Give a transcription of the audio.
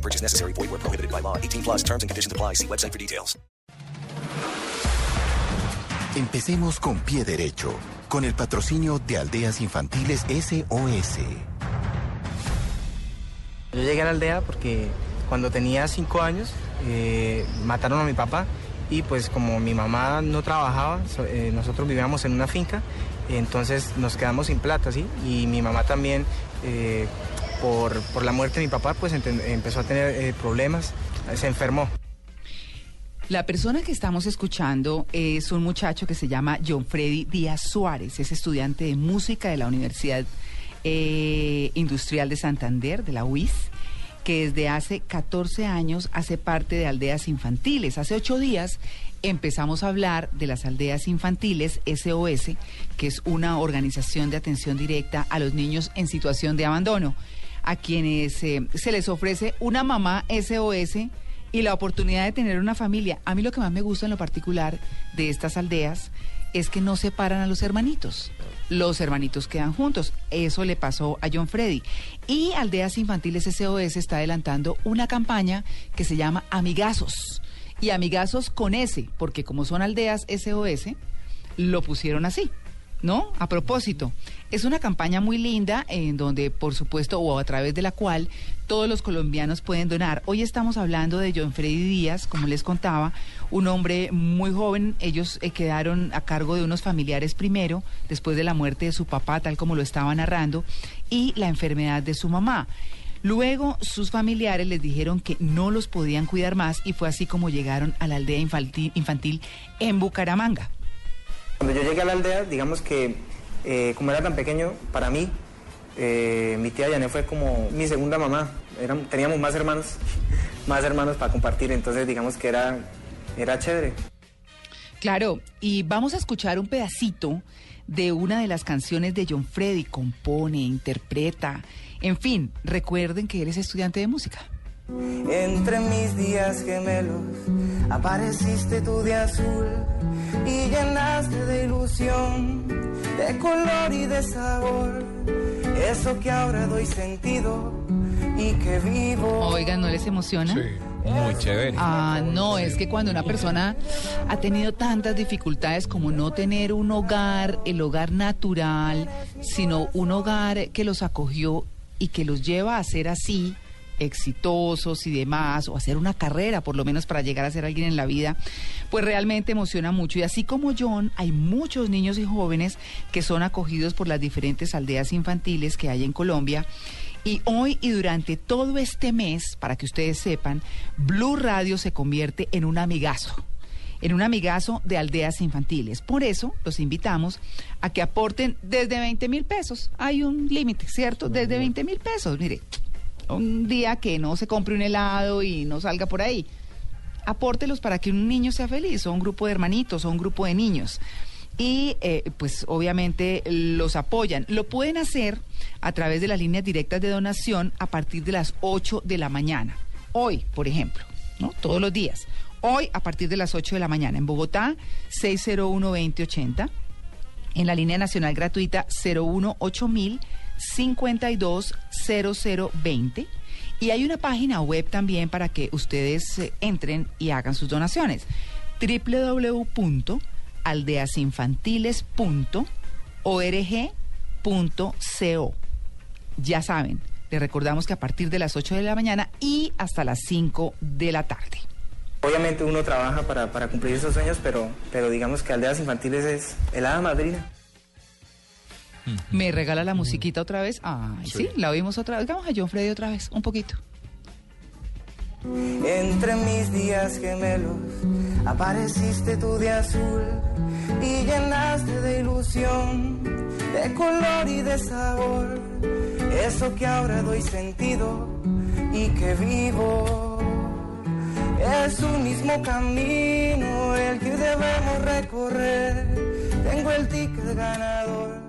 No purchase necessary. Void where prohibited by law. 18 plus terms and conditions apply. See website for details. Empecemos con pie derecho, con el patrocinio de Aldeas Infantiles SOS. Yo llegué a la aldea porque cuando tenía cinco años eh, mataron a mi papá y pues como mi mamá no trabajaba, so- eh, nosotros vivíamos en una finca, entonces nos quedamos sin plata, ¿sí? Y mi mamá también, eh, por, la muerte de mi papá, pues empezó a tener eh, problemas, se enfermó. La persona que estamos escuchando es un muchacho que se llama John Freddy Díaz Suárez, es estudiante de música de la Universidad eh, Industrial de Santander, de la UIS, que desde hace 14 años hace parte de aldeas infantiles. Hace ocho días empezamos a hablar de las aldeas infantiles SOS, que es una organización de atención directa a los niños en situación de abandono, a quienes eh, se les ofrece una mamá SOS y la oportunidad de tener una familia. A mí lo que más me gusta en lo particular de estas aldeas es que no separan a los hermanitos. Los hermanitos quedan juntos. Eso le pasó a John Freddy. Y Aldeas Infantiles SOS está adelantando una campaña que se llama Amigazos. Y Amigazos con S, porque como son aldeas SOS, lo pusieron así. ¿No? A propósito, es una campaña muy linda en donde, por supuesto, o a través de la cual todos los colombianos pueden donar. Hoy estamos hablando de John Freddy Díaz, como les contaba, un hombre muy joven. Ellos eh, quedaron a cargo de unos familiares primero, después de la muerte de su papá, tal como lo estaba narrando, y la enfermedad de su mamá. Luego sus familiares les dijeron que no los podían cuidar más y fue así como llegaron a la aldea infantil, infantil en Bucaramanga. Cuando yo llegué a la aldea, digamos que eh, como era tan pequeño, para mí, eh, mi tía Yané fue como mi segunda mamá. Teníamos más hermanos, más hermanos para compartir, entonces digamos que era, era chévere. Claro, y vamos a escuchar un pedacito de una de las canciones de John Freddy. Compone, interpreta. En fin, recuerden que él es estudiante de música. Entre mis días gemelos apareciste tú de azul y llenaste de ilusión, de color y de sabor, eso que ahora doy sentido y que vivo. Oigan, ¿no les emociona? Muy chévere. Ah, no, es que cuando una persona ha tenido tantas dificultades como no tener un hogar, el hogar natural, sino un hogar que los acogió y que los lleva a ser así, exitosos y demás, o hacer una carrera, por lo menos para llegar a ser alguien en la vida, pues realmente emociona mucho. Y así como John, hay muchos niños y jóvenes que son acogidos por las diferentes aldeas infantiles que hay en Colombia. Y hoy y durante todo este mes, para que ustedes sepan, Blue Radio se convierte en un amigazo en un amigazo de aldeas infantiles. Por eso los invitamos a que aporten desde 20 mil pesos. Hay un límite, ¿cierto? Desde 20 mil pesos. Mire, un día que no se compre un helado y no salga por ahí. Apórtelos para que un niño sea feliz, o un grupo de hermanitos, o un grupo de niños. Y eh, pues obviamente los apoyan. Lo pueden hacer a través de las líneas directas de donación a partir de las 8 de la mañana. Hoy, por ejemplo, ¿no? Todos los días. Hoy a partir de las 8 de la mañana. En Bogotá, 601-2080. En la línea nacional gratuita 018000 520020. Y hay una página web también para que ustedes eh, entren y hagan sus donaciones. www.aldeasinfantiles.org.co. Ya saben, les recordamos que a partir de las 8 de la mañana y hasta las 5 de la tarde. Obviamente uno trabaja para, para cumplir esos sueños, pero, pero digamos que Aldeas Infantiles es el hada madrina. ¿Me regala la musiquita otra vez? Ay, sí, la oímos otra vez. Vamos a John Freddy otra vez, un poquito. Entre mis días gemelos apareciste tú de azul y llenaste de ilusión, de color y de sabor, eso que ahora doy sentido y que vivo. Es un mismo camino el que debemos recorrer. Tengo el ticket ganador.